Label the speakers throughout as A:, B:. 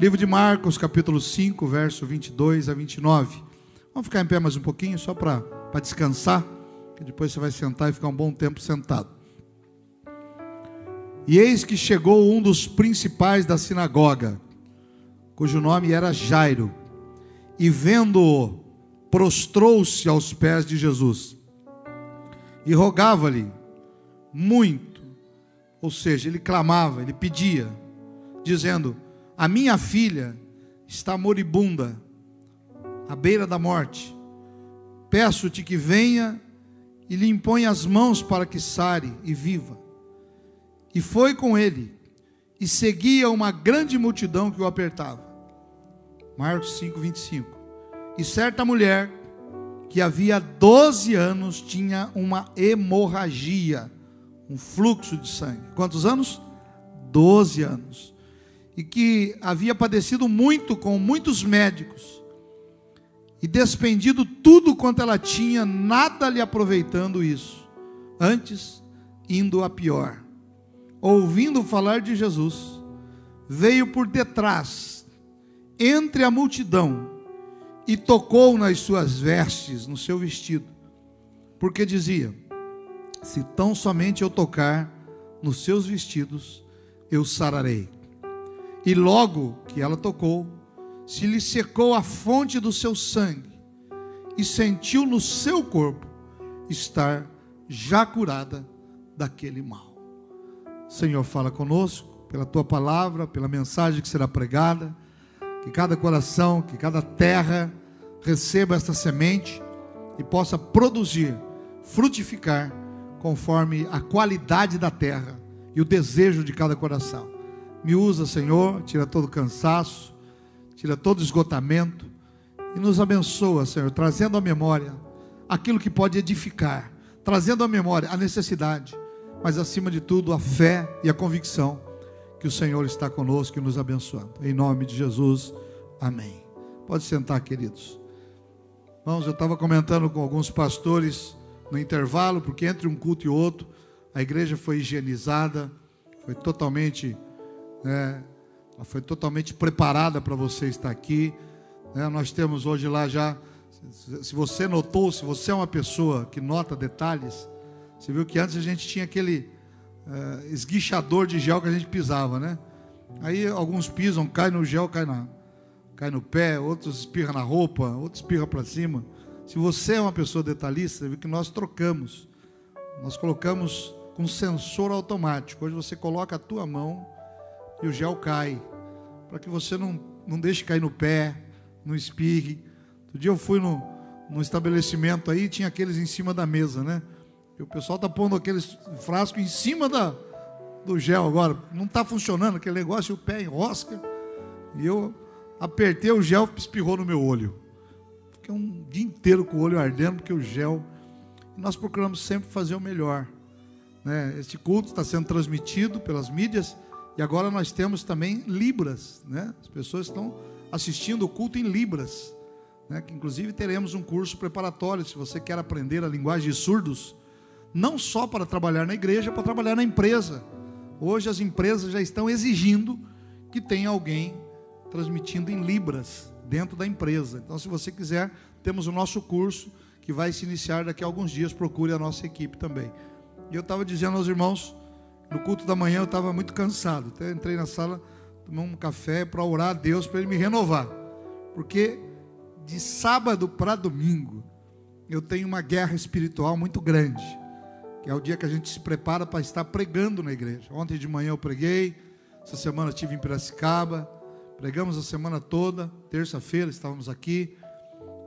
A: Livro de Marcos, capítulo 5, verso 22 a 29. Vamos ficar em pé mais um pouquinho, só para descansar, que depois você vai sentar e ficar um bom tempo sentado. E eis que chegou um dos principais da sinagoga, cujo nome era Jairo, e vendo-o, prostrou-se aos pés de Jesus e rogava-lhe muito, ou seja, ele clamava, ele pedia, dizendo: A minha filha está moribunda, à beira da morte. Peço-te que venha e lhe impõe as mãos para que sare e viva. E foi com ele, e seguia uma grande multidão que o apertava. Marcos 5, 25. E certa mulher, que havia 12 anos, tinha uma hemorragia, um fluxo de sangue. Quantos anos? 12 anos. E que havia padecido muito com muitos médicos, e despendido tudo quanto ela tinha, nada lhe aproveitando isso. Antes, indo a pior. Ouvindo falar de Jesus, veio por detrás, entre a multidão, e tocou nas suas vestes, no seu vestido, porque dizia: Se tão somente eu tocar nos seus vestidos, eu sararei. E logo que ela tocou, se lhe secou a fonte do seu sangue, e sentiu no seu corpo estar já curada daquele mal. Senhor, fala conosco pela tua palavra, pela mensagem que será pregada, que cada coração, que cada terra receba esta semente e possa produzir, frutificar, conforme a qualidade da terra e o desejo de cada coração. Me usa, Senhor, tira todo cansaço, tira todo esgotamento e nos abençoa, Senhor, trazendo à memória aquilo que pode edificar, trazendo à memória a necessidade, mas acima de tudo a fé e a convicção que o Senhor está conosco e nos abençoando. Em nome de Jesus, amém. Pode sentar, queridos. Irmãos, eu estava comentando com alguns pastores no intervalo, porque entre um culto e outro, a igreja foi higienizada, foi totalmente, né, foi totalmente preparada para você estar aqui. Né? Nós temos hoje lá já, se você notou, se você é uma pessoa que nota detalhes, você viu que antes a gente tinha aquele uh, esguichador de gel que a gente pisava, né? Aí alguns pisam, cai no gel, cai na, cai no pé, outros espirra na roupa, outros espirra para cima. Se você é uma pessoa detalhista, vê que nós trocamos. Nós colocamos com sensor automático. Hoje você coloca a tua mão e o gel cai, para que você não, não deixe cair no pé, não espirre. Outro dia eu fui no, no estabelecimento aí, tinha aqueles em cima da mesa, né? E o pessoal tá pondo aqueles frascos em cima da, do gel agora. Não está funcionando aquele negócio, o pé enrosca. E eu apertei o gel, espirrou no meu olho. Fiquei um dia inteiro com o olho ardendo, porque o gel. Nós procuramos sempre fazer o melhor. Né? Este culto está sendo transmitido pelas mídias e agora nós temos também Libras. Né? As pessoas estão assistindo o culto em Libras. Né? Que inclusive teremos um curso preparatório, se você quer aprender a linguagem de surdos, não só para trabalhar na igreja, para trabalhar na empresa. Hoje as empresas já estão exigindo que tenha alguém transmitindo em libras dentro da empresa. Então, se você quiser, temos o nosso curso que vai se iniciar daqui a alguns dias. Procure a nossa equipe também. E eu estava dizendo aos irmãos, no culto da manhã eu estava muito cansado. Até entrei na sala, tomei um café para orar a Deus para Ele me renovar. Porque de sábado para domingo eu tenho uma guerra espiritual muito grande. Que é o dia que a gente se prepara para estar pregando na igreja. Ontem de manhã eu preguei, essa semana estive em Piracicaba. Pregamos a semana toda, terça-feira estávamos aqui.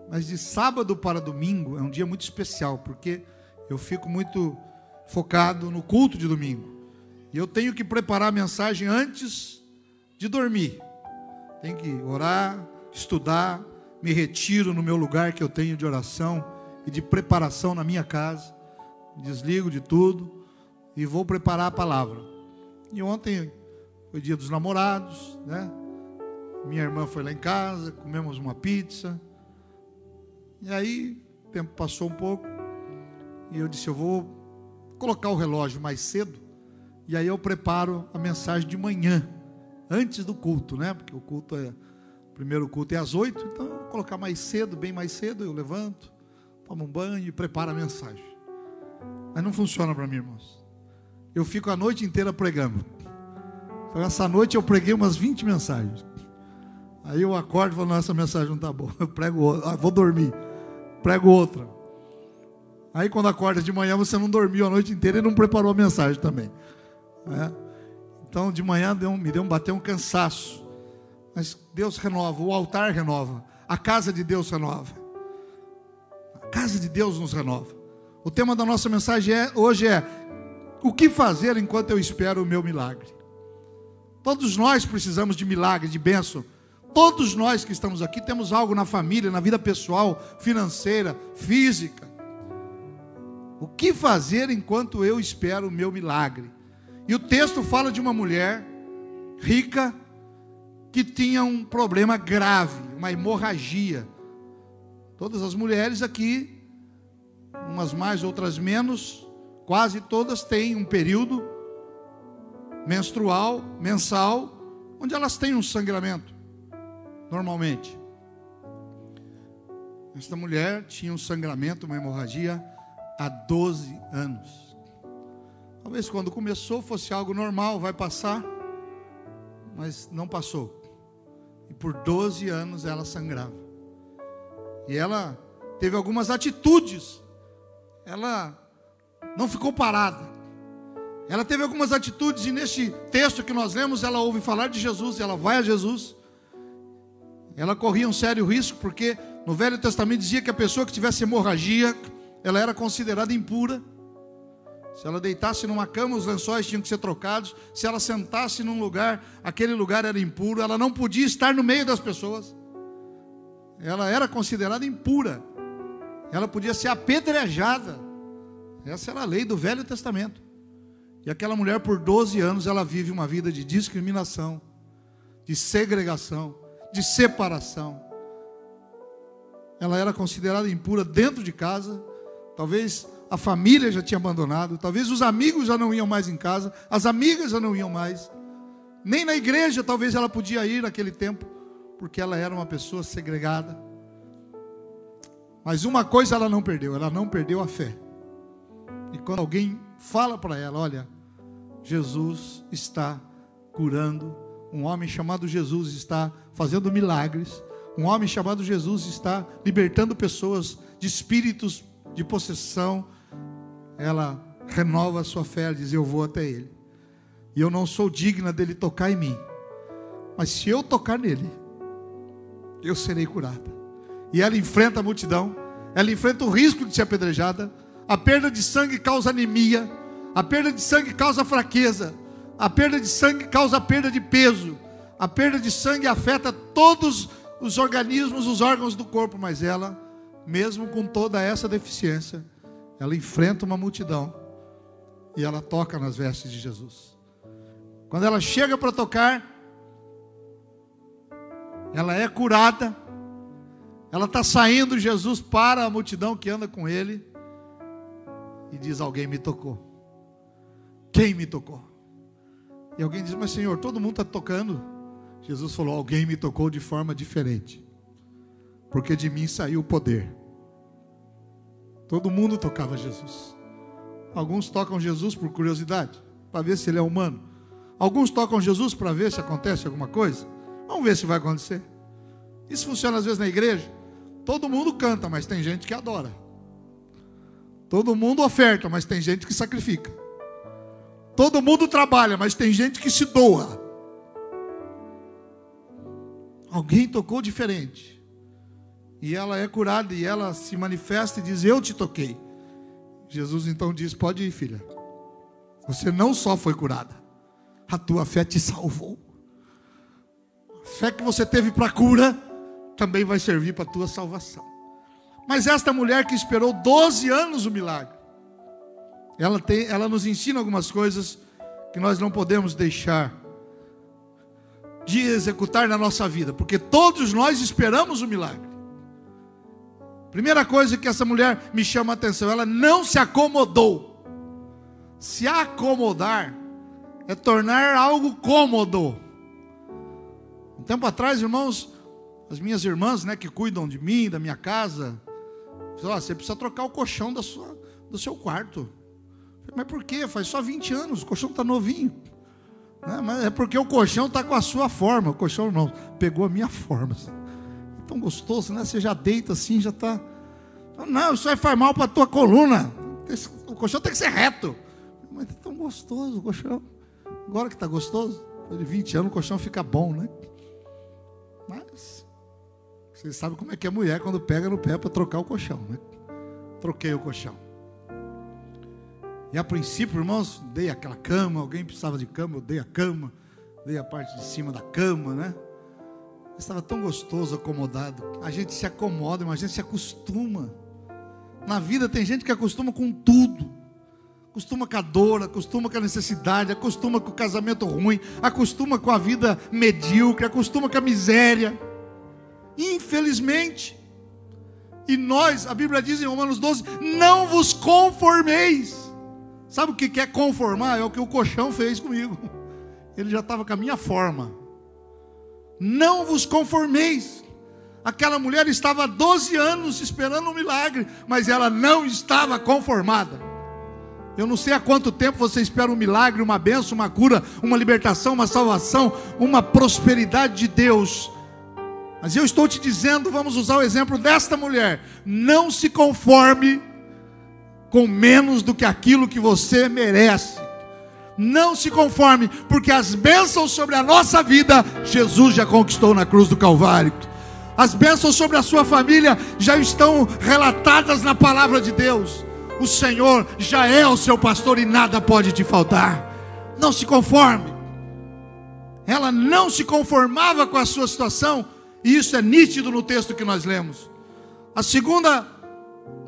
A: Mas de sábado para domingo é um dia muito especial, porque eu fico muito focado no culto de domingo. E eu tenho que preparar a mensagem antes de dormir. Tenho que orar, estudar, me retiro no meu lugar que eu tenho de oração e de preparação na minha casa. Desligo de tudo e vou preparar a palavra. E ontem foi dia dos namorados, né? Minha irmã foi lá em casa, comemos uma pizza. E aí, o tempo passou um pouco. E eu disse: Eu vou colocar o relógio mais cedo. E aí eu preparo a mensagem de manhã. antes do culto, né? Porque o culto é. O primeiro culto é às oito, então eu vou colocar mais cedo, bem mais cedo, eu levanto, tomo um banho e preparo a mensagem. Mas não funciona para mim, irmãos. Eu fico a noite inteira pregando. Então, essa noite eu preguei umas 20 mensagens. Aí eu acordo e falo, não, essa mensagem não está boa. Eu prego outra. Ah, vou dormir. Prego outra. Aí quando acorda de manhã, você não dormiu a noite inteira e não preparou a mensagem também. É. Então de manhã deu, me deu um bater um cansaço. Mas Deus renova, o altar renova, a casa de Deus renova. A casa de Deus nos renova. O tema da nossa mensagem é, hoje é o que fazer enquanto eu espero o meu milagre. Todos nós precisamos de milagre, de bênção. Todos nós que estamos aqui temos algo na família, na vida pessoal, financeira, física. O que fazer enquanto eu espero o meu milagre? E o texto fala de uma mulher rica que tinha um problema grave, uma hemorragia. Todas as mulheres aqui, umas mais, outras menos, quase todas têm um período menstrual, mensal, onde elas têm um sangramento, normalmente. Esta mulher tinha um sangramento, uma hemorragia, há 12 anos. Talvez quando começou fosse algo normal, vai passar, mas não passou. E por 12 anos ela sangrava. E ela teve algumas atitudes. Ela não ficou parada. Ela teve algumas atitudes, e neste texto que nós lemos, ela ouve falar de Jesus, ela vai a Jesus. Ela corria um sério risco, porque no Velho Testamento dizia que a pessoa que tivesse hemorragia, ela era considerada impura. Se ela deitasse numa cama, os lençóis tinham que ser trocados. Se ela sentasse num lugar, aquele lugar era impuro. Ela não podia estar no meio das pessoas. Ela era considerada impura. Ela podia ser apedrejada. Essa era a lei do Velho Testamento. E aquela mulher, por 12 anos, ela vive uma vida de discriminação, de segregação, de separação. Ela era considerada impura dentro de casa. Talvez a família já tinha abandonado, talvez os amigos já não iam mais em casa, as amigas já não iam mais, nem na igreja talvez ela podia ir naquele tempo, porque ela era uma pessoa segregada. Mas uma coisa ela não perdeu, ela não perdeu a fé. E quando alguém fala para ela, olha, Jesus está curando, um homem chamado Jesus está fazendo milagres, um homem chamado Jesus está libertando pessoas de espíritos de possessão, ela renova a sua fé, ela diz: Eu vou até ele. E eu não sou digna dele tocar em mim. Mas se eu tocar nele, eu serei curada. E ela enfrenta a multidão, ela enfrenta o risco de ser apedrejada. A perda de sangue causa anemia, a perda de sangue causa fraqueza, a perda de sangue causa perda de peso, a perda de sangue afeta todos os organismos, os órgãos do corpo, mas ela, mesmo com toda essa deficiência, ela enfrenta uma multidão e ela toca nas vestes de Jesus. Quando ela chega para tocar, ela é curada, ela está saindo, Jesus para a multidão que anda com ele e diz: Alguém me tocou. Quem me tocou? E alguém diz: Mas Senhor, todo mundo está tocando. Jesus falou: Alguém me tocou de forma diferente, porque de mim saiu o poder. Todo mundo tocava Jesus. Alguns tocam Jesus por curiosidade, para ver se ele é humano. Alguns tocam Jesus para ver se acontece alguma coisa. Vamos ver se vai acontecer. Isso funciona às vezes na igreja. Todo mundo canta, mas tem gente que adora. Todo mundo oferta, mas tem gente que sacrifica. Todo mundo trabalha, mas tem gente que se doa. Alguém tocou diferente e ela é curada e ela se manifesta e diz: Eu te toquei. Jesus então diz: Pode ir, filha. Você não só foi curada, a tua fé te salvou. A fé que você teve para cura também vai servir para a tua salvação. Mas esta mulher que esperou 12 anos o milagre, ela, tem, ela nos ensina algumas coisas que nós não podemos deixar de executar na nossa vida, porque todos nós esperamos o milagre. Primeira coisa que essa mulher me chama a atenção, ela não se acomodou. Se acomodar é tornar algo cômodo. Um tempo atrás, irmãos, as minhas irmãs, né, que cuidam de mim, da minha casa, falaram, você precisa trocar o colchão da sua, do seu quarto. Falei, Mas por quê? Faz só 20 anos, o colchão está novinho. Né? Mas é porque o colchão está com a sua forma. O colchão, irmão, pegou a minha forma. Tão gostoso, né? Você já deita assim, já está. Não, isso vai faz mal para a tua coluna. O colchão tem que ser reto. Mas é tão gostoso o colchão. Agora que está gostoso, depois de 20 anos o colchão fica bom, né? Mas vocês sabem como é que é mulher quando pega no pé para trocar o colchão, né? Troquei o colchão. E a princípio, irmãos, dei aquela cama, alguém precisava de cama, eu dei a cama, dei a parte de cima da cama, né? Estava tão gostoso, acomodado. A gente se acomoda, mas a gente se acostuma. Na vida tem gente que acostuma com tudo. Acostuma com a dor, acostuma com a necessidade, acostuma com o casamento ruim, acostuma com a vida medíocre, acostuma com a miséria. Infelizmente. E nós, a Bíblia diz em Romanos 12: não vos conformeis Sabe o que é conformar? É o que o colchão fez comigo. Ele já estava com a minha forma. Não vos conformeis. Aquela mulher estava há 12 anos esperando um milagre, mas ela não estava conformada. Eu não sei há quanto tempo você espera um milagre, uma benção, uma cura, uma libertação, uma salvação, uma prosperidade de Deus. Mas eu estou te dizendo, vamos usar o exemplo desta mulher. Não se conforme com menos do que aquilo que você merece. Não se conforme, porque as bênçãos sobre a nossa vida, Jesus já conquistou na cruz do Calvário. As bênçãos sobre a sua família já estão relatadas na palavra de Deus. O Senhor já é o seu pastor e nada pode te faltar. Não se conforme. Ela não se conformava com a sua situação, e isso é nítido no texto que nós lemos. A segunda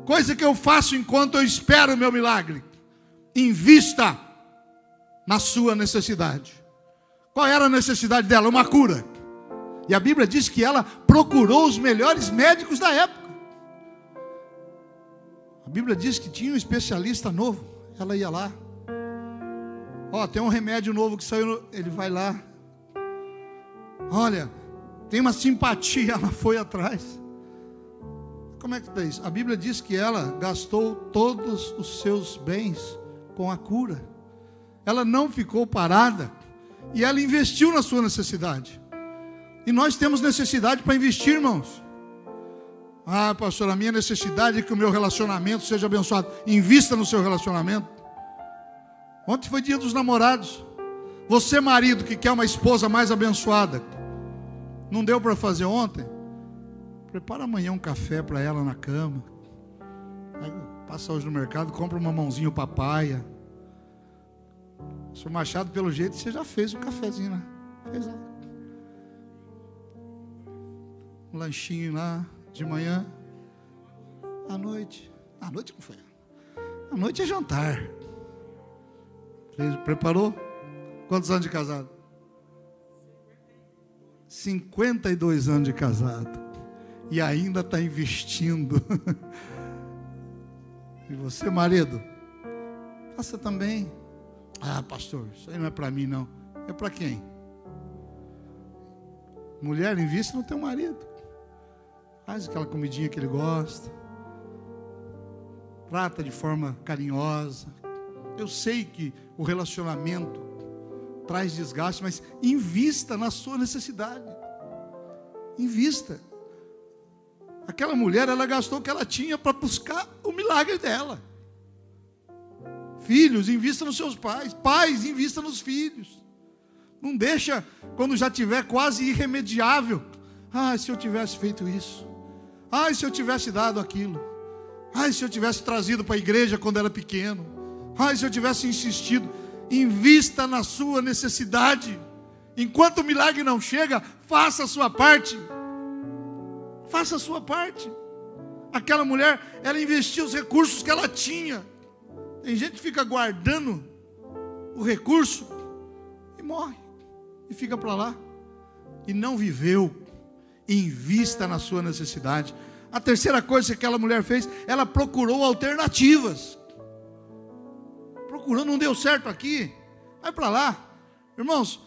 A: coisa que eu faço enquanto eu espero o meu milagre: invista na sua necessidade. Qual era a necessidade dela? Uma cura. E a Bíblia diz que ela procurou os melhores médicos da época. A Bíblia diz que tinha um especialista novo. Ela ia lá. Ó, oh, tem um remédio novo que saiu. Ele vai lá. Olha, tem uma simpatia. Ela foi atrás. Como é que está isso? A Bíblia diz que ela gastou todos os seus bens com a cura. Ela não ficou parada e ela investiu na sua necessidade. E nós temos necessidade para investir, irmãos. Ah, pastor, a minha necessidade é que o meu relacionamento seja abençoado. Invista no seu relacionamento. Ontem foi dia dos namorados. Você, marido, que quer uma esposa mais abençoada, não deu para fazer ontem? Prepara amanhã um café para ela na cama. Passa hoje no mercado, compra uma mãozinha papaya. Sr. Machado, pelo jeito, você já fez um cafezinho, né? Fez lá. Um lanchinho lá de manhã. À noite. À noite não foi? À noite é jantar. Preparou? Quantos anos de casado? 52 anos de casado e ainda está investindo. e você, marido, faça também. Ah, pastor, isso aí não é para mim, não. É para quem? Mulher, invista no teu marido. Faz aquela comidinha que ele gosta. Trata de forma carinhosa. Eu sei que o relacionamento traz desgaste, mas invista na sua necessidade. Invista. Aquela mulher, ela gastou o que ela tinha para buscar o milagre dela. Filhos, invista nos seus pais. Pais, invista nos filhos. Não deixa quando já tiver quase irremediável. Ah, se eu tivesse feito isso. Ah, se eu tivesse dado aquilo. Ah, se eu tivesse trazido para a igreja quando era pequeno. Ah, se eu tivesse insistido. Invista na sua necessidade. Enquanto o milagre não chega, faça a sua parte. Faça a sua parte. Aquela mulher, ela investiu os recursos que ela tinha. Tem gente que fica guardando o recurso e morre. E fica para lá. E não viveu. Invista na sua necessidade. A terceira coisa que aquela mulher fez, ela procurou alternativas. Procurou, não deu certo aqui. Vai para lá. Irmãos,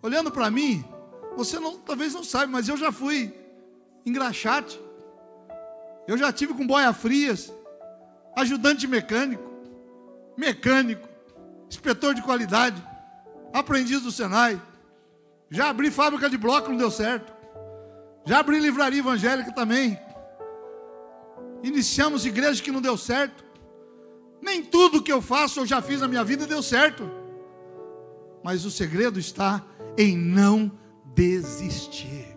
A: olhando para mim, Você não, talvez não saiba, mas eu já fui engraxate. Eu já tive com boia frias, ajudante mecânico, mecânico, inspetor de qualidade, aprendiz do Senai. Já abri fábrica de bloco, não deu certo. Já abri livraria evangélica também. Iniciamos igreja que não deu certo. Nem tudo que eu faço eu já fiz na minha vida deu certo. Mas o segredo está em não desistir.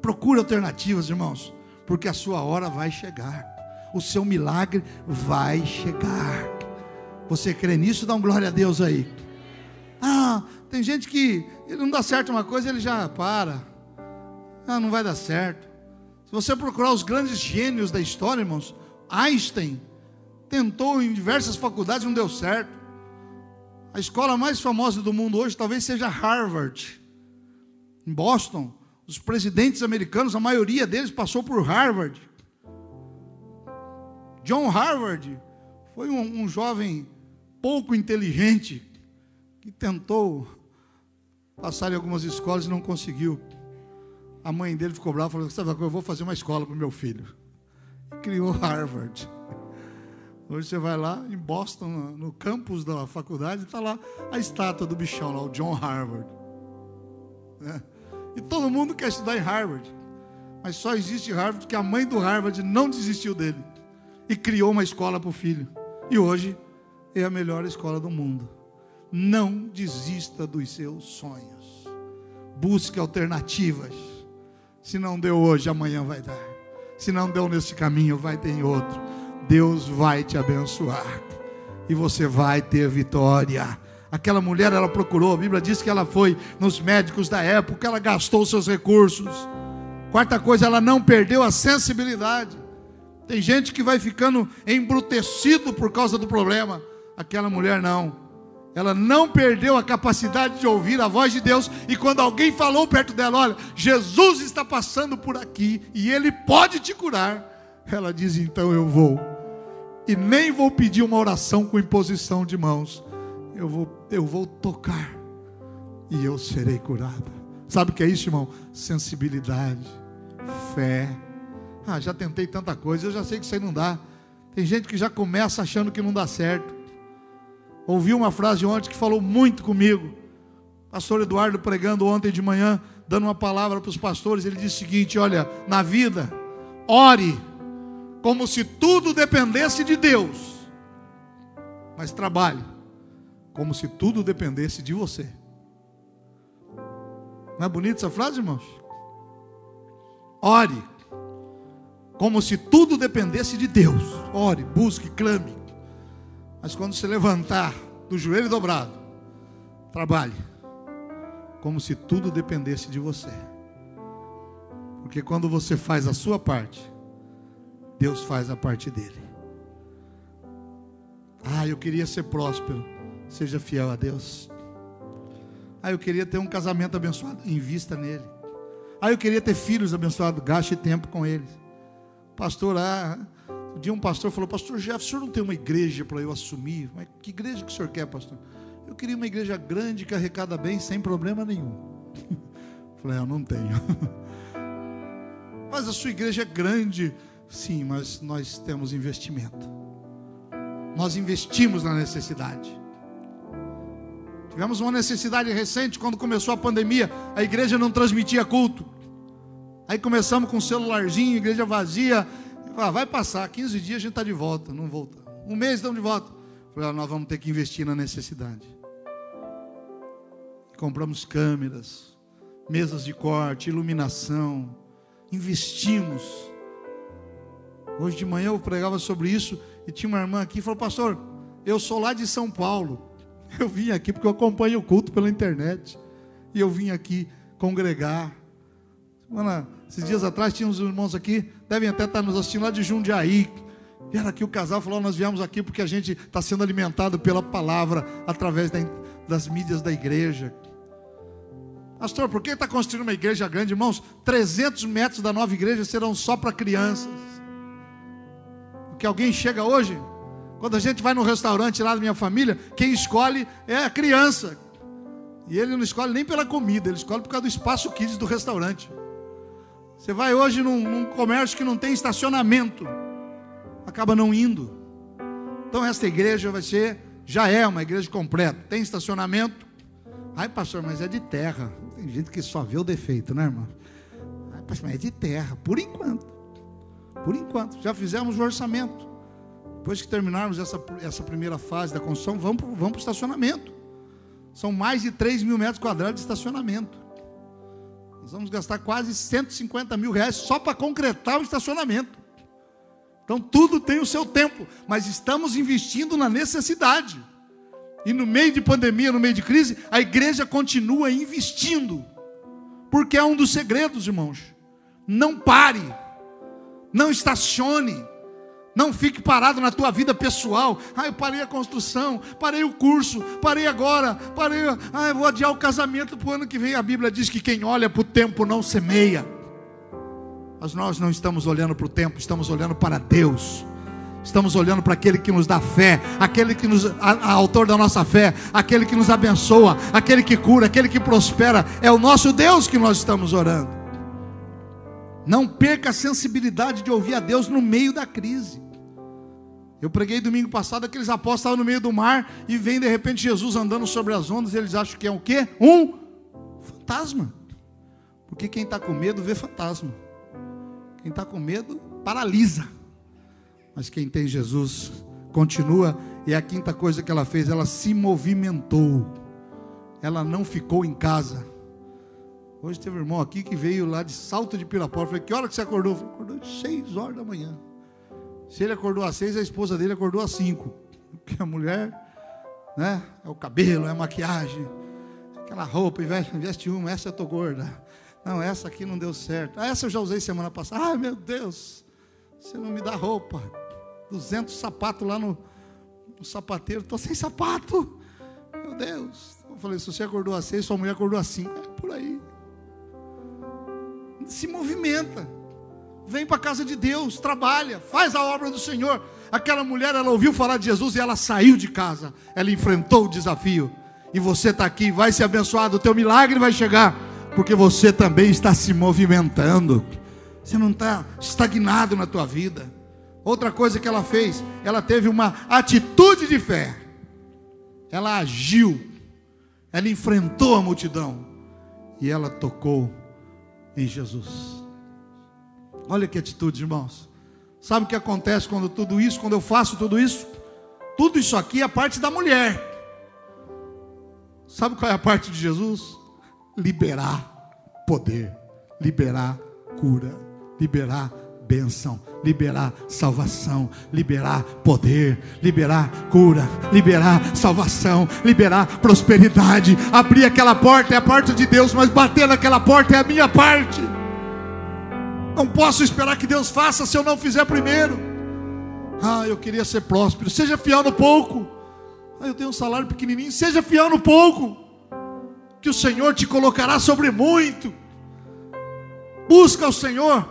A: Procure alternativas, irmãos, porque a sua hora vai chegar. O seu milagre vai chegar. Você crê nisso? Dá um glória a Deus aí. Ah, tem gente que não dá certo uma coisa, ele já para. Ah, não vai dar certo. Se você procurar os grandes gênios da história, irmãos, Einstein tentou em diversas faculdades, não deu certo. A escola mais famosa do mundo hoje talvez seja Harvard. Em Boston, os presidentes americanos, a maioria deles passou por Harvard. John Harvard foi um, um jovem pouco inteligente que tentou passar em algumas escolas e não conseguiu. A mãe dele ficou brava e falou: Sabe, eu vou fazer uma escola para o meu filho. Criou Harvard. Hoje você vai lá em Boston, no campus da faculdade, está lá a estátua do bichão, lá, o John Harvard. É. E todo mundo quer estudar em Harvard. Mas só existe Harvard porque a mãe do Harvard não desistiu dele. E criou uma escola para o filho. E hoje é a melhor escola do mundo. Não desista dos seus sonhos. Busque alternativas. Se não deu hoje, amanhã vai dar. Se não deu nesse caminho, vai ter em outro. Deus vai te abençoar. E você vai ter vitória. Aquela mulher, ela procurou, a Bíblia diz que ela foi nos médicos da época, ela gastou seus recursos. Quarta coisa, ela não perdeu a sensibilidade. Tem gente que vai ficando embrutecido por causa do problema. Aquela mulher não. Ela não perdeu a capacidade de ouvir a voz de Deus. E quando alguém falou perto dela: Olha, Jesus está passando por aqui e ele pode te curar. Ela diz: Então eu vou. E nem vou pedir uma oração com imposição de mãos eu vou, eu vou tocar e eu serei curada. Sabe o que é isso, irmão? Sensibilidade, fé. Ah, já tentei tanta coisa, eu já sei que isso aí não dá. Tem gente que já começa achando que não dá certo. Ouvi uma frase ontem que falou muito comigo. Pastor Eduardo pregando ontem de manhã, dando uma palavra para os pastores, ele disse o seguinte: olha, na vida, ore como se tudo dependesse de Deus, mas trabalhe como se tudo dependesse de você. Não é bonita essa frase, irmãos? Ore, como se tudo dependesse de Deus. Ore, busque, clame. Mas quando se levantar do joelho dobrado, trabalhe, como se tudo dependesse de você. Porque quando você faz a sua parte, Deus faz a parte dele. Ah, eu queria ser próspero. Seja fiel a Deus. Ah, eu queria ter um casamento abençoado. Invista nele. Ah, eu queria ter filhos abençoados. Gaste tempo com eles. Pastor, ah, um dia um pastor falou: Pastor Jeff, o senhor não tem uma igreja para eu assumir? Mas que igreja que o senhor quer, pastor? Eu queria uma igreja grande que arrecada bem, sem problema nenhum. Falei: Eu não tenho. Mas a sua igreja é grande. Sim, mas nós temos investimento. Nós investimos na necessidade. Tivemos uma necessidade recente quando começou a pandemia, a igreja não transmitia culto. Aí começamos com um celularzinho, igreja vazia. Ah, vai passar, 15 dias a gente está de volta, não volta. Um mês estamos de volta. Falei, ah, nós vamos ter que investir na necessidade. Compramos câmeras, mesas de corte, iluminação, investimos. Hoje de manhã eu pregava sobre isso e tinha uma irmã aqui e falou, pastor, eu sou lá de São Paulo. Eu vim aqui porque eu acompanho o culto pela internet. E eu vim aqui congregar. Semana, esses dias atrás tinha uns irmãos aqui, devem até estar nos assistindo lá de Jundiaí. Era aqui o casal falou: Nós viemos aqui porque a gente está sendo alimentado pela palavra através da, das mídias da igreja. Pastor, por que está construindo uma igreja grande, irmãos? 300 metros da nova igreja serão só para crianças. Porque alguém chega hoje, quando a gente vai no restaurante lá da minha família, quem escolhe é a criança. E ele não escolhe nem pela comida, ele escolhe por causa do espaço kids do restaurante. Você vai hoje num, num comércio que não tem estacionamento, acaba não indo. Então esta igreja vai ser, já é uma igreja completa, tem estacionamento. Ai, pastor, mas é de terra. Tem gente que só vê o defeito, né, irmão? Ai, pastor, mas é de terra, por enquanto. Por enquanto. Já fizemos o orçamento. Depois que terminarmos essa, essa primeira fase da construção, vamos para vamos o estacionamento. São mais de 3 mil metros quadrados de estacionamento. Nós vamos gastar quase 150 mil reais só para concretar o estacionamento. Então tudo tem o seu tempo, mas estamos investindo na necessidade. E no meio de pandemia, no meio de crise, a igreja continua investindo. Porque é um dos segredos, irmãos. Não pare. Não estacione. Não fique parado na tua vida pessoal. Ah, eu parei a construção, parei o curso, parei agora, parei. Ah, eu vou adiar o casamento para o ano que vem. A Bíblia diz que quem olha para o tempo não semeia. Mas nós não estamos olhando para o tempo, estamos olhando para Deus. Estamos olhando para aquele que nos dá fé, aquele que nos, a, a, autor da nossa fé, aquele que nos abençoa, aquele que cura, aquele que prospera. É o nosso Deus que nós estamos orando. Não perca a sensibilidade de ouvir a Deus no meio da crise. Eu preguei domingo passado, aqueles apóstolos estavam no meio do mar e vem de repente Jesus andando sobre as ondas, eles acham que é o quê? Um fantasma. Porque quem está com medo vê fantasma. Quem está com medo paralisa. Mas quem tem Jesus continua. E a quinta coisa que ela fez, ela se movimentou. Ela não ficou em casa. Hoje teve um irmão aqui que veio lá de Salto de Pirapora. Falei, que hora que você acordou? Falei, acordou seis horas da manhã. Se ele acordou às seis, a esposa dele acordou às cinco. Porque a mulher, né? É o cabelo, é a maquiagem, aquela roupa, veste uma, essa eu estou gorda. Não, essa aqui não deu certo. Ah, essa eu já usei semana passada. Ai, meu Deus, você não me dá roupa. 200 sapatos lá no, no sapateiro, estou sem sapato. Meu Deus. Eu falei, se você acordou às seis, sua mulher acordou às cinco. É por aí. Se movimenta vem para a casa de Deus, trabalha, faz a obra do Senhor. Aquela mulher, ela ouviu falar de Jesus e ela saiu de casa, ela enfrentou o desafio. E você está aqui, vai ser abençoado, o teu milagre vai chegar, porque você também está se movimentando. Você não está estagnado na tua vida. Outra coisa que ela fez, ela teve uma atitude de fé. Ela agiu, ela enfrentou a multidão e ela tocou em Jesus. Olha que atitude, irmãos. Sabe o que acontece quando tudo isso, quando eu faço tudo isso? Tudo isso aqui é parte da mulher. Sabe qual é a parte de Jesus? Liberar poder, liberar cura, liberar bênção, liberar salvação, liberar poder, liberar cura, liberar salvação, liberar prosperidade. Abrir aquela porta é a porta de Deus, mas bater naquela porta é a minha parte. Não posso esperar que Deus faça se eu não fizer primeiro. Ah, eu queria ser próspero. Seja fiel no pouco. Ah, eu tenho um salário pequenininho. Seja fiel no pouco. Que o Senhor te colocará sobre muito. Busca o Senhor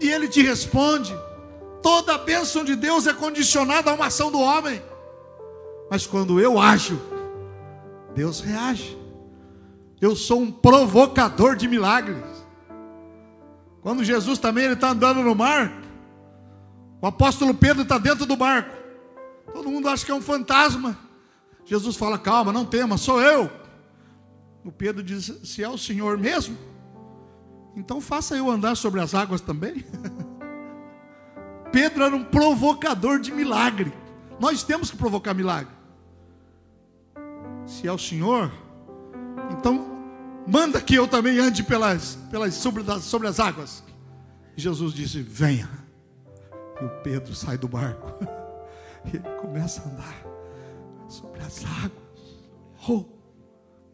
A: e Ele te responde. Toda a bênção de Deus é condicionada a uma ação do homem. Mas quando eu ajo, Deus reage. Eu sou um provocador de milagres. Quando Jesus também ele está andando no mar, o apóstolo Pedro está dentro do barco. Todo mundo acha que é um fantasma. Jesus fala: calma, não tema, sou eu. O Pedro diz: se é o Senhor mesmo, então faça eu andar sobre as águas também. Pedro era um provocador de milagre. Nós temos que provocar milagre. Se é o Senhor, então manda que eu também ande pelas, pelas sobre, das, sobre as águas. Jesus disse: Venha. E o Pedro sai do barco. E ele começa a andar sobre as águas. Oh,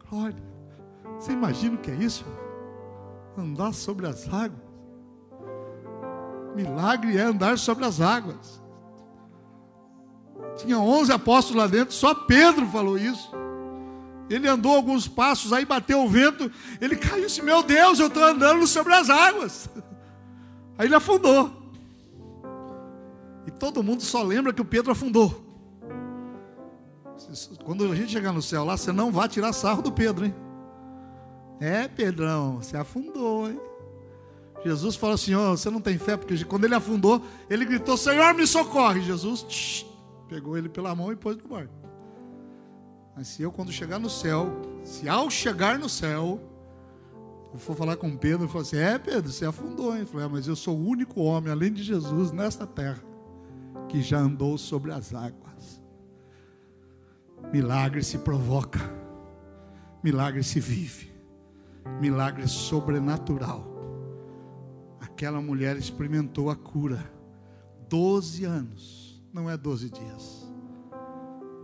A: glória. Você imagina o que é isso? Andar sobre as águas. Milagre é andar sobre as águas. Tinha 11 apóstolos lá dentro, só Pedro falou isso. Ele andou alguns passos, aí bateu o vento, ele caiu e disse: Meu Deus, eu estou andando sobre as águas. Aí ele afundou. E todo mundo só lembra que o Pedro afundou. Quando a gente chegar no céu lá, você não vai tirar sarro do Pedro, hein? É, Pedrão, você afundou, hein? Jesus falou assim: oh, você não tem fé, porque quando ele afundou, ele gritou: Senhor, me socorre. Jesus pegou ele pela mão e pôs no barco. Mas se eu, quando chegar no céu, se ao chegar no céu, eu for falar com Pedro, eu falo assim: É, Pedro, você afundou, hein? Eu falei: é, Mas eu sou o único homem, além de Jesus, nesta terra, que já andou sobre as águas. Milagre se provoca, milagre se vive, milagre sobrenatural. Aquela mulher experimentou a cura. Doze anos, não é doze dias.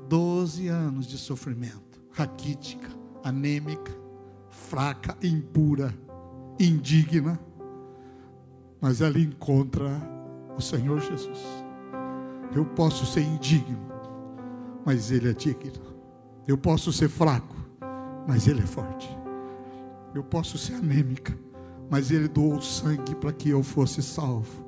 A: Doze anos de sofrimento, raquítica, anêmica, fraca, impura, indigna. Mas ela encontra o Senhor Jesus. Eu posso ser indigno, mas Ele é digno. Eu posso ser fraco, mas Ele é forte. Eu posso ser anêmica, mas Ele doou sangue para que eu fosse salvo.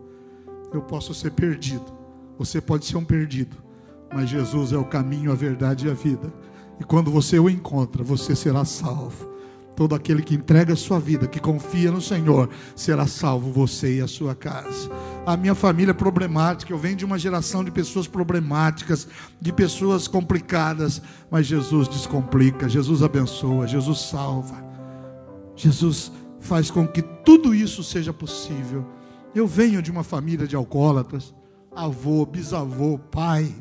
A: Eu posso ser perdido, você pode ser um perdido, mas Jesus é o caminho, a verdade e a vida. E quando você o encontra, você será salvo. Todo aquele que entrega a sua vida, que confia no Senhor, será salvo você e a sua casa. A minha família é problemática, eu venho de uma geração de pessoas problemáticas, de pessoas complicadas, mas Jesus descomplica, Jesus abençoa, Jesus salva. Jesus faz com que tudo isso seja possível. Eu venho de uma família de alcoólatras, avô, bisavô, pai.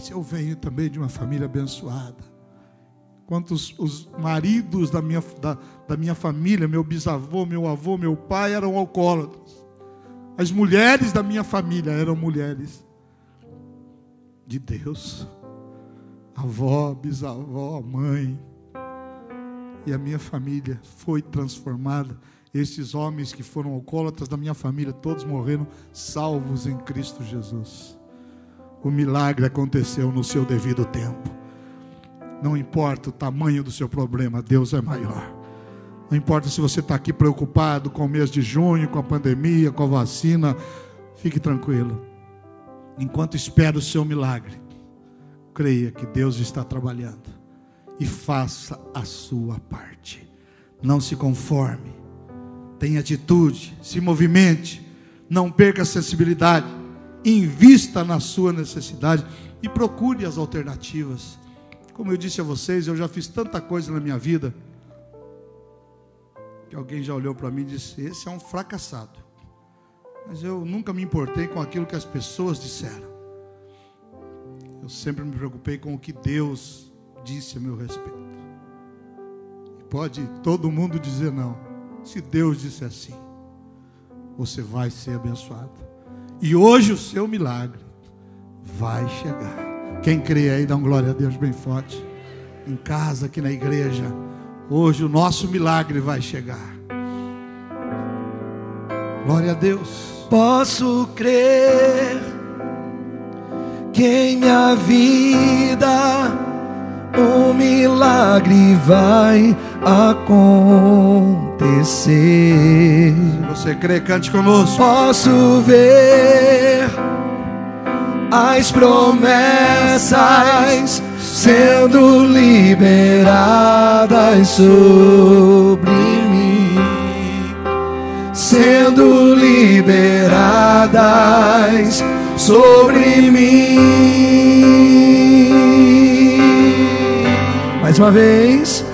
A: Mas eu venho também de uma família abençoada. Quantos os maridos da minha, da, da minha família, meu bisavô, meu avô, meu pai eram alcoólatras. As mulheres da minha família eram mulheres de Deus. Avó, bisavó, mãe, e a minha família foi transformada. Esses homens que foram alcoólatras da minha família, todos morreram salvos em Cristo Jesus. O milagre aconteceu no seu devido tempo. Não importa o tamanho do seu problema, Deus é maior. Não importa se você está aqui preocupado com o mês de junho, com a pandemia, com a vacina, fique tranquilo. Enquanto espera o seu milagre, creia que Deus está trabalhando e faça a sua parte. Não se conforme, tenha atitude, se movimente, não perca a sensibilidade, invista na sua necessidade e procure as alternativas. Como eu disse a vocês, eu já fiz tanta coisa na minha vida que alguém já olhou para mim e disse: Esse é um fracassado. Mas eu nunca me importei com aquilo que as pessoas disseram. Eu sempre me preocupei com o que Deus disse a meu respeito. E pode todo mundo dizer não. Se Deus disse assim, você vai ser abençoado. E hoje o seu milagre vai chegar. Quem crê aí, dá um glória a Deus bem forte. Em casa, aqui na igreja. Hoje o nosso milagre vai chegar. Glória a Deus.
B: Posso crer que minha vida um milagre vai acontecer.
A: Se você crê, cante conosco.
B: Posso ver as promessas sendo liberadas sobre mim, sendo liberadas sobre mim mais uma vez,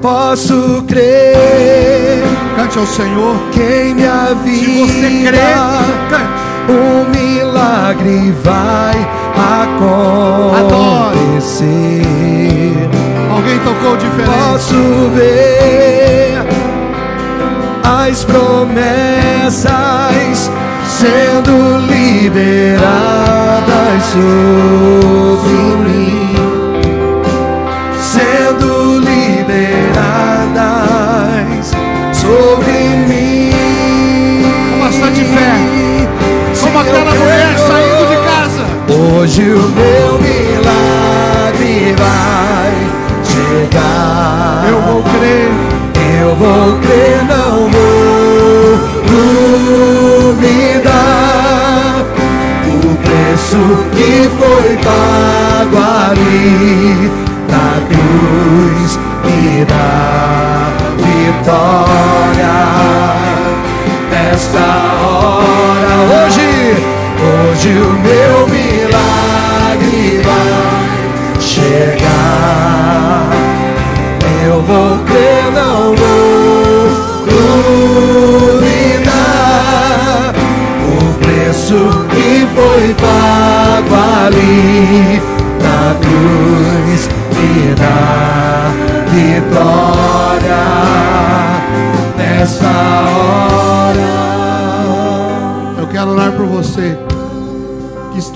B: posso crer.
A: Cante ao Senhor.
B: Que em minha vida,
A: se você crer, cante.
B: Um milagre vai acontecer.
A: Alguém tocou diferente.
B: Posso ver as promessas sendo liberadas sobre mim sobre mim.
A: Com bastante fé, como aquela mulher saindo de casa.
B: Hoje o meu milagre vai chegar.
A: Eu vou crer,
B: eu vou crer, hoje o meu milagre vai chegar. Eu vou crer, não vou duvidar. O preço que foi pago ali na cruz me dá vitória nessa hora.
A: Eu quero orar por você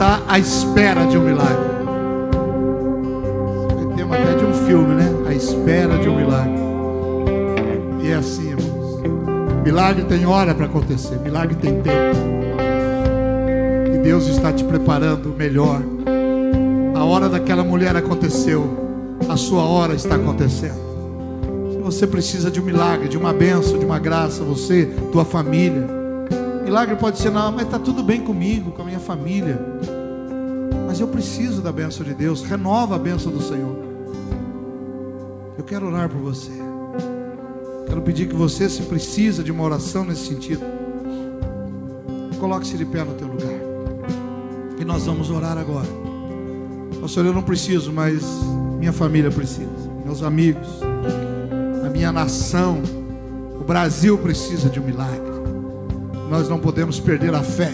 A: está à espera de um milagre. Foi tema até de um filme, né? A espera de um milagre. E é assim, irmãos. Milagre tem hora para acontecer, milagre tem tempo. E Deus está te preparando melhor. A hora daquela mulher aconteceu, a sua hora está acontecendo. Você precisa de um milagre, de uma benção, de uma graça, você, tua família. Milagre pode ser, não, mas está tudo bem comigo, com a minha família. Eu preciso da benção de Deus. Renova a benção do Senhor. Eu quero orar por você. Quero pedir que você, se precisa de uma oração nesse sentido, coloque-se de pé no teu lugar. E nós vamos orar agora. Pastor, eu não preciso, mas minha família precisa. Meus amigos, a minha nação, o Brasil precisa de um milagre. Nós não podemos perder a fé.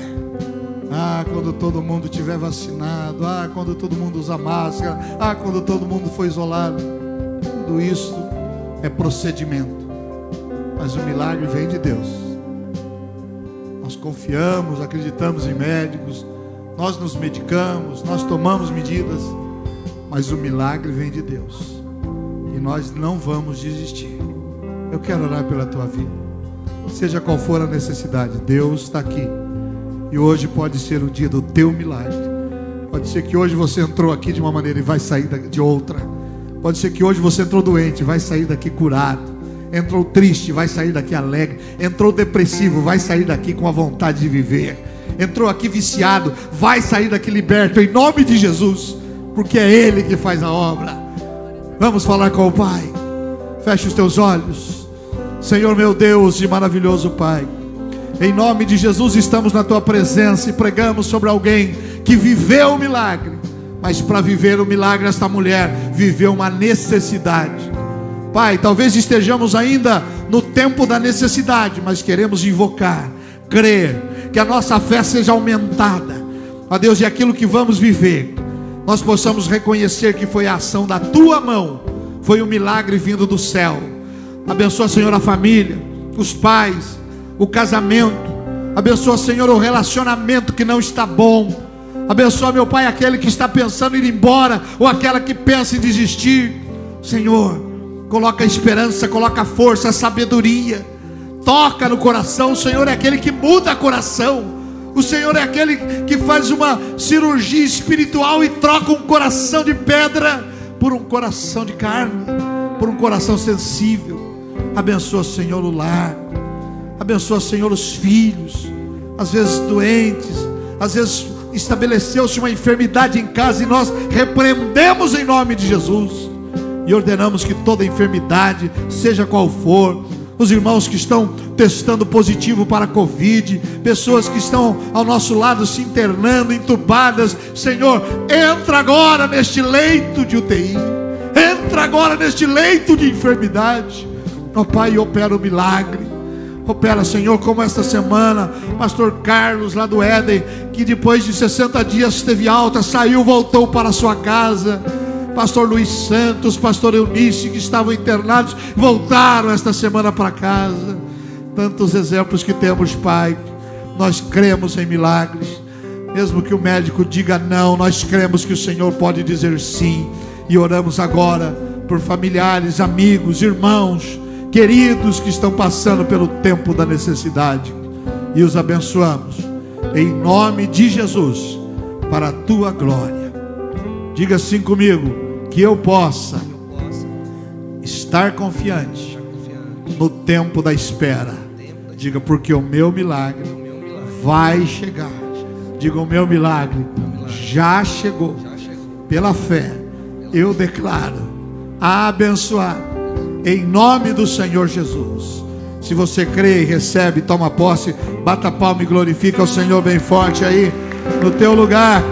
A: Ah, quando todo mundo tiver vacinado. Ah, quando todo mundo usa máscara. Ah, quando todo mundo for isolado. Tudo isso é procedimento. Mas o milagre vem de Deus. Nós confiamos, acreditamos em médicos, nós nos medicamos, nós tomamos medidas, mas o milagre vem de Deus. E nós não vamos desistir. Eu quero orar pela tua vida. Seja qual for a necessidade, Deus está aqui. E hoje pode ser o dia do teu milagre. Pode ser que hoje você entrou aqui de uma maneira e vai sair de outra. Pode ser que hoje você entrou doente, vai sair daqui curado. Entrou triste, vai sair daqui alegre. Entrou depressivo, vai sair daqui com a vontade de viver. Entrou aqui viciado, vai sair daqui liberto em nome de Jesus, porque é Ele que faz a obra. Vamos falar com o Pai. Feche os teus olhos. Senhor meu Deus e maravilhoso Pai. Em nome de Jesus estamos na tua presença e pregamos sobre alguém que viveu o milagre. Mas para viver o milagre, esta mulher viveu uma necessidade. Pai, talvez estejamos ainda no tempo da necessidade, mas queremos invocar, crer, que a nossa fé seja aumentada. Ó Deus, e aquilo que vamos viver, nós possamos reconhecer que foi a ação da tua mão, foi um milagre vindo do céu. Abençoa, Senhor, a família, os pais, o casamento. Abençoa, Senhor, o relacionamento que não está bom. Abençoa, meu Pai, aquele que está pensando em ir embora, ou aquela que pensa em desistir. Senhor, coloca esperança, coloca força, sabedoria. Toca no coração. O Senhor é aquele que muda coração. O Senhor é aquele que faz uma cirurgia espiritual e troca um coração de pedra por um coração de carne, por um coração sensível. Abençoa, Senhor, o lar. Abençoa, Senhor, os filhos, às vezes doentes, às vezes estabeleceu-se uma enfermidade em casa e nós repreendemos em nome de Jesus e ordenamos que toda enfermidade, seja qual for, os irmãos que estão testando positivo para a Covid, pessoas que estão ao nosso lado se internando, entubadas, Senhor, entra agora neste leito de UTI, entra agora neste leito de enfermidade, ó Pai, e opera o milagre. Opera, Senhor, como esta semana, Pastor Carlos, lá do Éden, que depois de 60 dias teve alta, saiu, voltou para sua casa. Pastor Luiz Santos, Pastor Eunice, que estavam internados, voltaram esta semana para casa. Tantos exemplos que temos, Pai. Nós cremos em milagres. Mesmo que o médico diga não, nós cremos que o Senhor pode dizer sim. E oramos agora por familiares, amigos, irmãos queridos que estão passando pelo tempo da necessidade e os abençoamos em nome de Jesus para a tua glória. Diga assim comigo que eu possa estar confiante no tempo da espera. Diga porque o meu milagre vai chegar. Diga o meu milagre já chegou. Pela fé eu declaro abençoado em nome do Senhor Jesus. Se você crê e recebe, toma posse, bata palma e glorifica o Senhor bem forte aí. no teu lugar.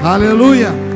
A: Aleluia.